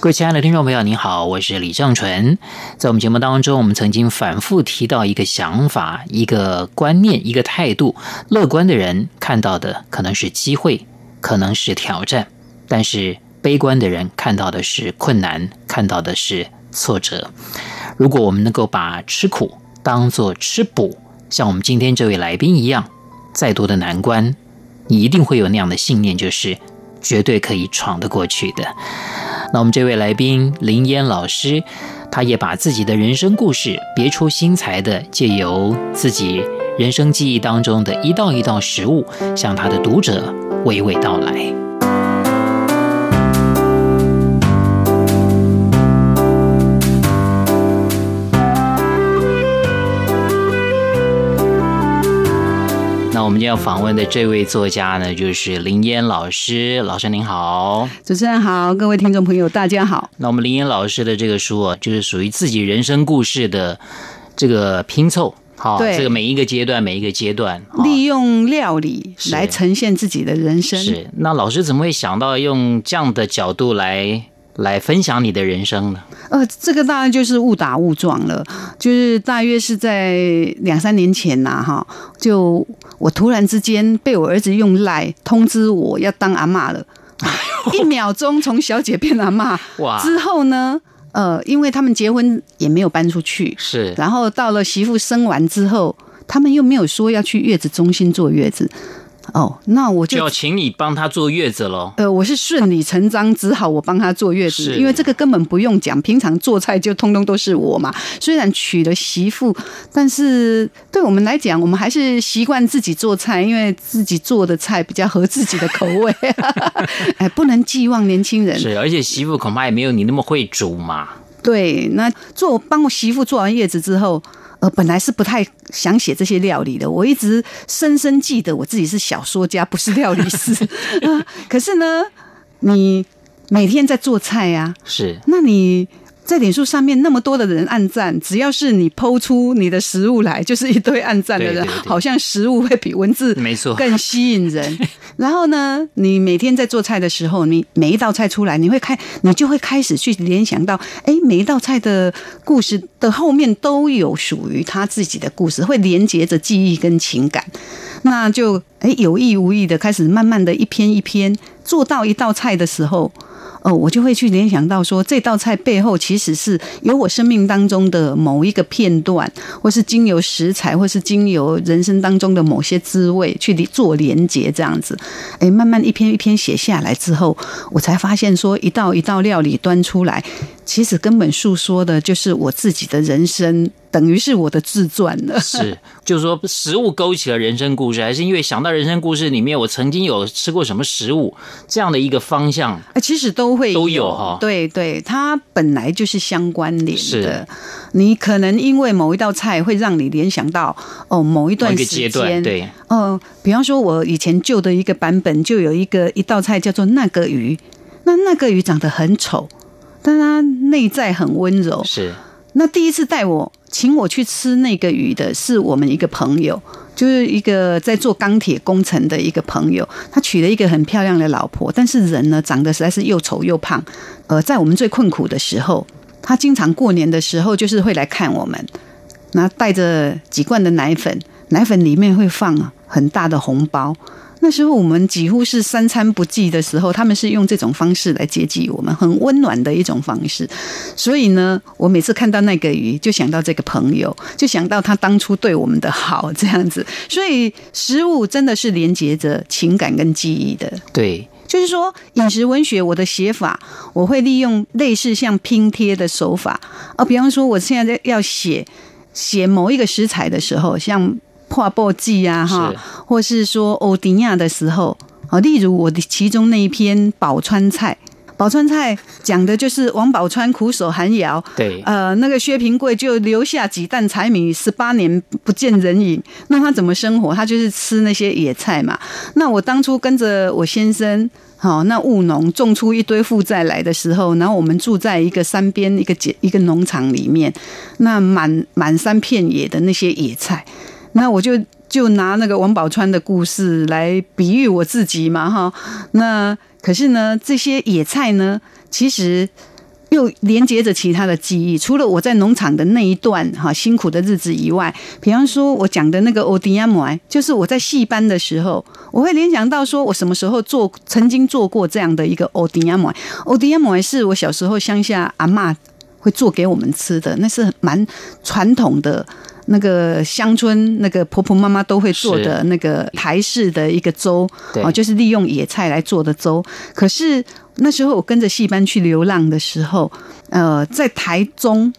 各位亲爱的听众朋友，您好，我是李正淳。在我们节目当中，我们曾经反复提到一个想法、一个观念、一个态度：乐观的人看到的可能是机会，可能是挑战；但是悲观的人看到的是困难，看到的是挫折。如果我们能够把吃苦当作吃补，像我们今天这位来宾一样，再多的难关，你一定会有那样的信念，就是绝对可以闯得过去的。那我们这位来宾林烟老师，他也把自己的人生故事别出心裁的借由自己人生记忆当中的一道一道食物，向他的读者娓娓道来。那我们今天要访问的这位作家呢，就是林烟老师。老师您好，主持人好，各位听众朋友大家好。那我们林烟老师的这个书啊，就是属于自己人生故事的这个拼凑。好，对，这个每一个阶段，每一个阶段，利用料理来呈现自己的人生。是，那老师怎么会想到用这样的角度来？来分享你的人生呢？呃，这个当然就是误打误撞了，就是大约是在两三年前呐，哈，就我突然之间被我儿子用赖通知我要当阿嬷了，一秒钟从小姐变阿嬷，哇！之后呢，呃，因为他们结婚也没有搬出去，是，然后到了媳妇生完之后，他们又没有说要去月子中心坐月子。哦，那我就，就要请你帮他坐月子喽。呃，我是顺理成章，只好我帮他坐月子，因为这个根本不用讲，平常做菜就通通都是我嘛。虽然娶了媳妇，但是对我们来讲，我们还是习惯自己做菜，因为自己做的菜比较合自己的口味。哎，不能寄望年轻人。是，而且媳妇恐怕也没有你那么会煮嘛。对，那做帮我媳妇做完月子之后。呃，本来是不太想写这些料理的，我一直深深记得我自己是小说家，不是料理师。呃，可是呢，你每天在做菜呀，是，那你。在脸书上面那么多的人按赞，只要是你 PO 出你的食物来，就是一堆按赞的人，对对对，好像食物会比文字没错更吸引人。然后呢，你每天在做菜的时候，你每一道菜出来，你会开，你就会开始去联想到，哎，每一道菜的故事的后面都有属于他自己的故事，会连接着记忆跟情感。那就哎有意无意的开始，慢慢的一篇一篇做到一道菜的时候。哦，我就会去联想到说，这道菜背后其实是有我生命当中的某一个片段，或是经由食材，或是经由人生当中的某些滋味去做连接，这样子。哎，慢慢一篇一篇写下来之后，我才发现说，一道一道料理端出来，其实根本诉说的就是我自己的人生。等于是我的自传了，是，就是说食物勾起了人生故事，还是因为想到人生故事里面我曾经有吃过什么食物这样的一个方向？哎，其实都会有都有哈，对对，它本来就是相关联的。是，你可能因为某一道菜会让你联想到哦某一段时间，对，哦、呃，比方说我以前旧的一个版本就有一个一道菜叫做那个鱼，那那个鱼长得很丑，但他内在很温柔，是。那第一次带我请我去吃那个鱼的是我们一个朋友，就是一个在做钢铁工程的一个朋友，他娶了一个很漂亮的老婆，但是人呢长得实在是又丑又胖。呃，在我们最困苦的时候，他经常过年的时候就是会来看我们，那带着几罐的奶粉，奶粉里面会放很大的红包。那时候我们几乎是三餐不继的时候，他们是用这种方式来接济我们，很温暖的一种方式。所以呢，我每次看到那个鱼，就想到这个朋友，就想到他当初对我们的好，这样子。所以食物真的是连接着情感跟记忆的。对，就是说饮食文学，我的写法，我会利用类似像拼贴的手法啊，比方说我现在要写写某一个食材的时候，像。破布记啊，哈，或是说欧迪亚的时候，啊，例如我的其中那一篇宝川菜，宝川菜讲的就是王宝钏苦守寒窑，对，呃，那个薛平贵就留下几担柴米，十八年不见人影。那他怎么生活？他就是吃那些野菜嘛。那我当初跟着我先生，好，那务农种出一堆负债来的时候，然后我们住在一个山边一个一个农场里面，那满满山遍野的那些野菜，那我就就拿那个王宝钏的故事来比喻我自己嘛，哈，那。可是呢，这些野菜呢，其实又连接着其他的记忆。除了我在农场的那一段哈辛苦的日子以外，比方说我讲的那个欧迪亚姆，就是我在戏班的时候，我会联想到说我什么时候做，曾经做过这样的一个欧迪亚姆。欧迪亚姆是我小时候乡下阿嬷会做给我们吃的，那是蛮传统的。那个乡村那个婆婆妈妈都会做的那个台式的一个粥，哦，就是利用野菜来做的粥。可是那时候我跟着戏班去流浪的时候，呃，在台中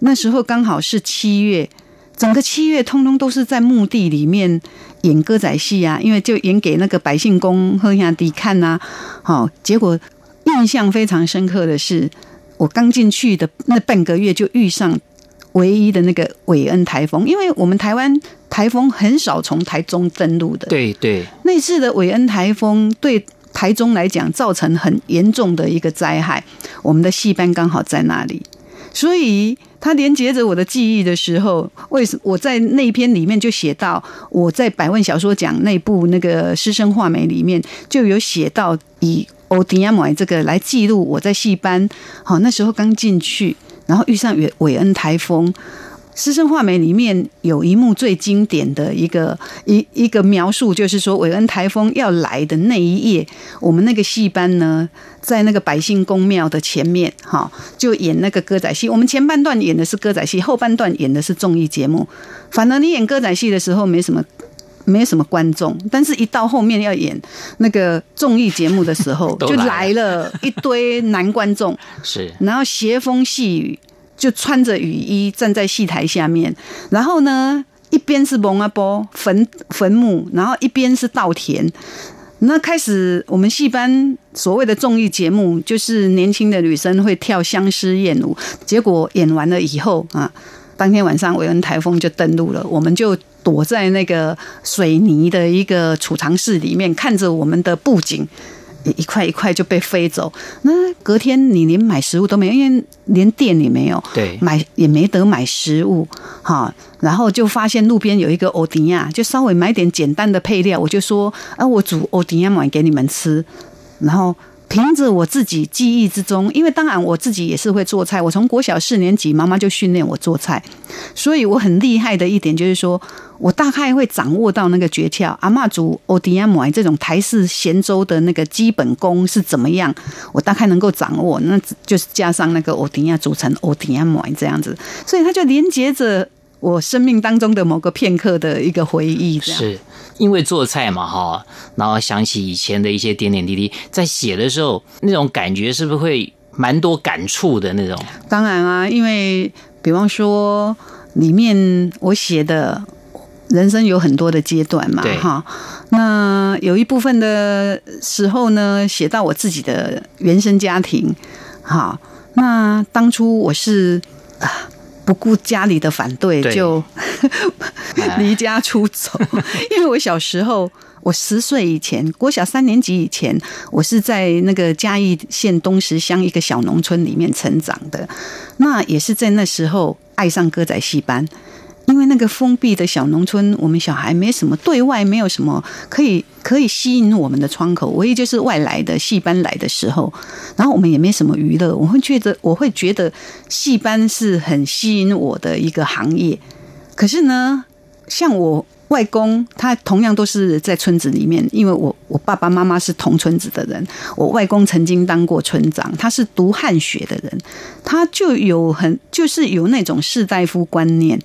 那时候刚好是七月，整个七月通通都是在墓地里面演歌仔戏啊，因为就演给那个百姓公喝下迪看呐。好，结果印象非常深刻的是，我刚进去的那半个月就遇上。唯一的那个韦恩台风，因为我们台湾台风很少从台中登陆的。对对，那次的韦恩台风对台中来讲造成很严重的一个灾害。我们的戏班刚好在那里，所以它连接着我的记忆的时候，为什么我在那一篇里面就写到，我在百万小说奖那部那个师生画眉里面就有写到以欧迪亚姆这个来记录我在戏班，好那时候刚进去。然后遇上韦韦恩台风，《师生画眉》里面有一幕最经典的一个一一个描述，就是说韦恩台风要来的那一夜，我们那个戏班呢，在那个百姓公庙的前面，哈，就演那个歌仔戏。我们前半段演的是歌仔戏，后半段演的是综艺节目。反而你演歌仔戏的时候没什么，没什么观众，但是一到后面要演那个综艺节目的时候，就来了一堆男观众，是，然后斜风细雨，就穿着雨衣站在戏台下面，然后呢，一边是蒙阿波坟坟墓，然后一边是稻田，那开始我们戏班所谓的综艺节目，就是年轻的女生会跳相思燕舞，结果演完了以后啊，当天晚上韦恩台风就登陆了，我们就。躲在那个水泥的一个储藏室里面，看着我们的布景一块一块就被飞走。那隔天你连买食物都没有，因为连店也没有，对，买也没得买食物，哈。然后就发现路边有一个欧迪亚，就稍微买点简单的配料，我就说啊，我煮欧迪亚买给你们吃，然后。凭着我自己记忆之中，因为当然我自己也是会做菜，我从国小四年级妈妈就训练我做菜，所以我很厉害的一点就是说，我大概会掌握到那个诀窍。阿嬷煮欧迪亚姆这种台式咸粥的那个基本功是怎么样，我大概能够掌握，那就是加上那个欧迪亚煮成欧迪亚姆这样子，所以它就连接着我生命当中的某个片刻的一个回忆，这样。是。因为做菜嘛，哈，然后想起以前的一些点点滴滴，在写的时候，那种感觉是不是会蛮多感触的那种？当然啊，因为比方说里面我写的人生有很多的阶段嘛，哈，那有一部分的时候呢，写到我自己的原生家庭，哈，那当初我是啊。不顾家里的反对，就 离家出走。因为我小时候，我十岁以前，国小三年级以前，我是在那个嘉义县东石乡一个小农村里面成长的。那也是在那时候爱上歌仔戏班。因为那个封闭的小农村，我们小孩没什么对外，没有什么可以可以吸引我们的窗口，唯一就是外来的戏班来的时候，然后我们也没什么娱乐，我会觉得我会觉得戏班是很吸引我的一个行业。可是呢，像我外公，他同样都是在村子里面，因为我我爸爸妈妈是同村子的人，我外公曾经当过村长，他是读汉学的人，他就有很就是有那种士大夫观念。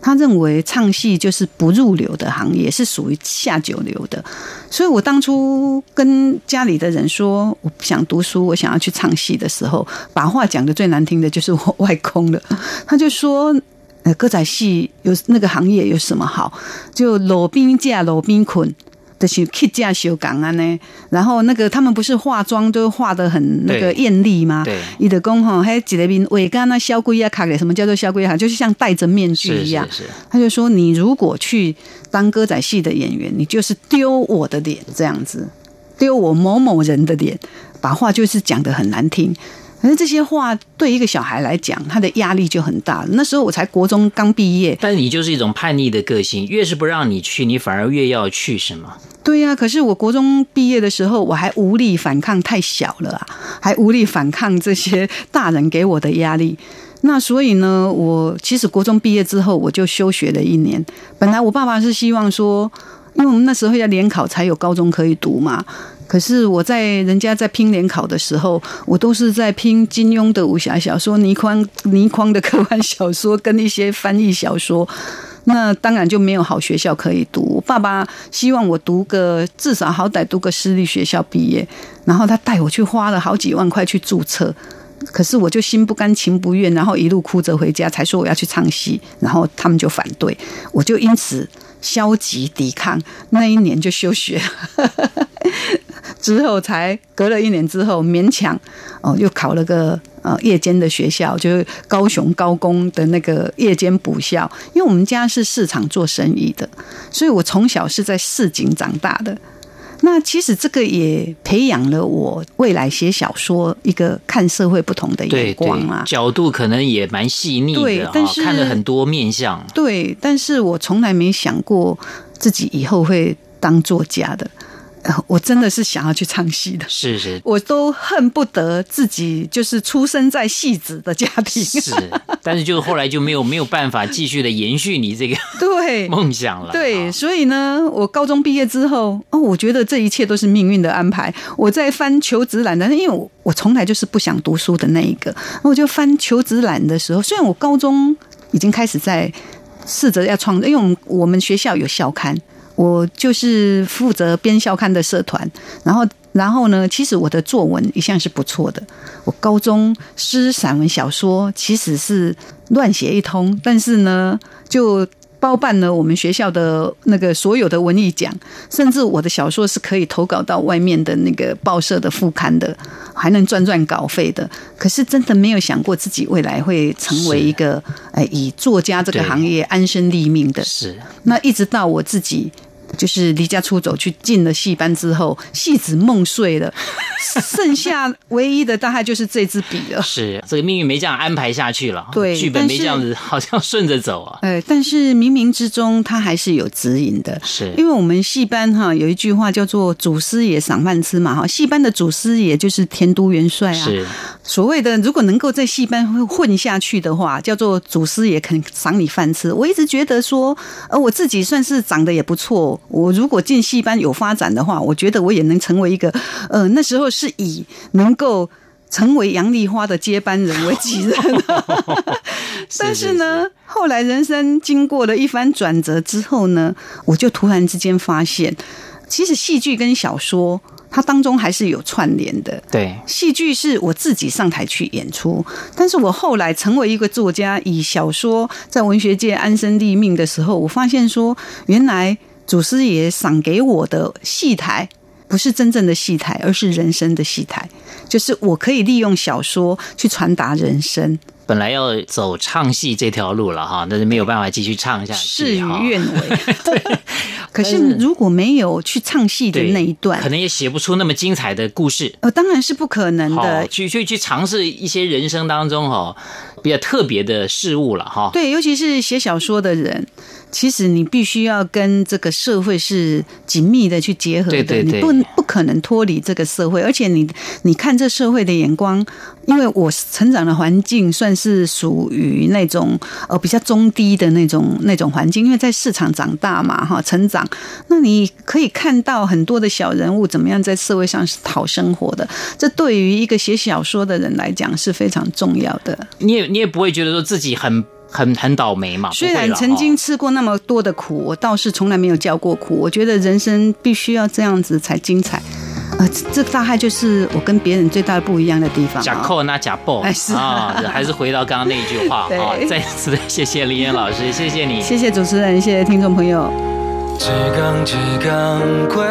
他认为唱戏就是不入流的行业，是属于下九流的。所以我当初跟家里的人说，我不想读书，我想要去唱戏的时候，把话讲得最难听的就是我外公了。他就说：“呃，歌仔戏有那个行业有什么好？就路边架路边捆，的去 K 架修港啊呢，然后那个他们不是化妆都化得很那个艳丽吗？对，伊的公哈还几个边尾干那小龟啊卡给什么叫做小龟啊？就是像戴着面具一样。是是是。他就说，你如果去当歌仔戏的演员，你就是丢我的脸这样子，丢我某某人的脸，把话就是讲得很难听。可是这些话对一个小孩来讲，他的压力就很大。那时候我才国中刚毕业，但你就是一种叛逆的个性，越是不让你去，你反而越要去，是吗？对呀、啊。可是我国中毕业的时候，我还无力反抗，太小了啊，还无力反抗这些大人给我的压力。那所以呢，我其实国中毕业之后，我就休学了一年。本来我爸爸是希望说，因为我们那时候要联考才有高中可以读嘛。可是我在人家在拼联考的时候，我都是在拼金庸的武侠小说、倪匡倪匡的科幻小说跟一些翻译小说，那当然就没有好学校可以读。爸爸希望我读个至少好歹读个私立学校毕业，然后他带我去花了好几万块去注册，可是我就心不甘情不愿，然后一路哭着回家，才说我要去唱戏，然后他们就反对，我就因此消极抵抗，那一年就休学。之后才隔了一年之后，勉强哦，又考了个呃夜间的学校，就是高雄高工的那个夜间补校。因为我们家是市场做生意的，所以我从小是在市井长大的。那其实这个也培养了我未来写小说一个看社会不同的眼光啊，角度可能也蛮细腻的，对，但是看了很多面相。对，但是我从来没想过自己以后会当作家的。我真的是想要去唱戏的，是是，我都恨不得自己就是出生在戏子的家庭，是，但是就后来就没有没有办法继续的延续你这个 对梦想了，对，所以呢，我高中毕业之后，哦，我觉得这一切都是命运的安排。我在翻求职栏，但是因为我我从来就是不想读书的那一个，我就翻求职栏的时候，虽然我高中已经开始在试着要创，因为我们我们学校有校刊。我就是负责编校刊的社团，然后，然后呢，其实我的作文一向是不错的。我高中诗、散文、小说其实是乱写一通，但是呢，就包办了我们学校的那个所有的文艺奖，甚至我的小说是可以投稿到外面的那个报社的副刊的，还能赚赚稿费的。可是真的没有想过自己未来会成为一个哎，以作家这个行业安身立命的。是，那一直到我自己。就是离家出走去进了戏班之后，戏子梦碎了，剩下唯一的大概就是这支笔了。是这个命运没这样安排下去了，对，剧本没这样子，好像顺着走啊。哎，但是冥冥之中他还是有指引的。是，因为我们戏班哈有一句话叫做“祖师爷赏饭吃”嘛哈，戏班的祖师爷就是田都元帅啊。是，所谓的如果能够在戏班混下去的话，叫做祖师爷肯赏你饭吃。我一直觉得说，呃，我自己算是长得也不错。我如果进戏班有发展的话，我觉得我也能成为一个，呃，那时候是以能够成为杨丽花的接班人为己任。但是呢，后来人生经过了一番转折之后呢，我就突然之间发现，其实戏剧跟小说它当中还是有串联的。对，戏剧是我自己上台去演出，但是我后来成为一个作家，以小说在文学界安身立命的时候，我发现说，原来。祖师爷赏给我的戏台，不是真正的戏台，而是人生的戏台。就是我可以利用小说去传达人生。本来要走唱戏这条路了哈，但是没有办法继续唱下去，事与愿违。对，可是如果没有去唱戏的那一段，可能也写不出那么精彩的故事。呃，当然是不可能的。去去去尝试一些人生当中哈比较特别的事物了哈。对，尤其是写小说的人。其实你必须要跟这个社会是紧密的去结合的，对对对，你不不可能脱离这个社会。而且你你看这社会的眼光，因为我成长的环境算是属于那种呃比较中低的那种那种环境，因为在市场长大嘛哈，成长，那你可以看到很多的小人物怎么样在社会上是讨生活的。这对于一个写小说的人来讲是非常重要的。你也你也不会觉得说自己很。很很倒霉嘛。虽然曾经吃过那么多的苦，我倒是从来没有叫过苦。我觉得人生必须要这样子才精彩。呃，这大概就是我跟别人最大的不一样的地方。假扣那假报，还是啊，还是回到刚刚那一句话 啊。再次的谢谢林岩老师，谢谢你，谢谢主持人，谢谢听众朋友。只讲只讲过。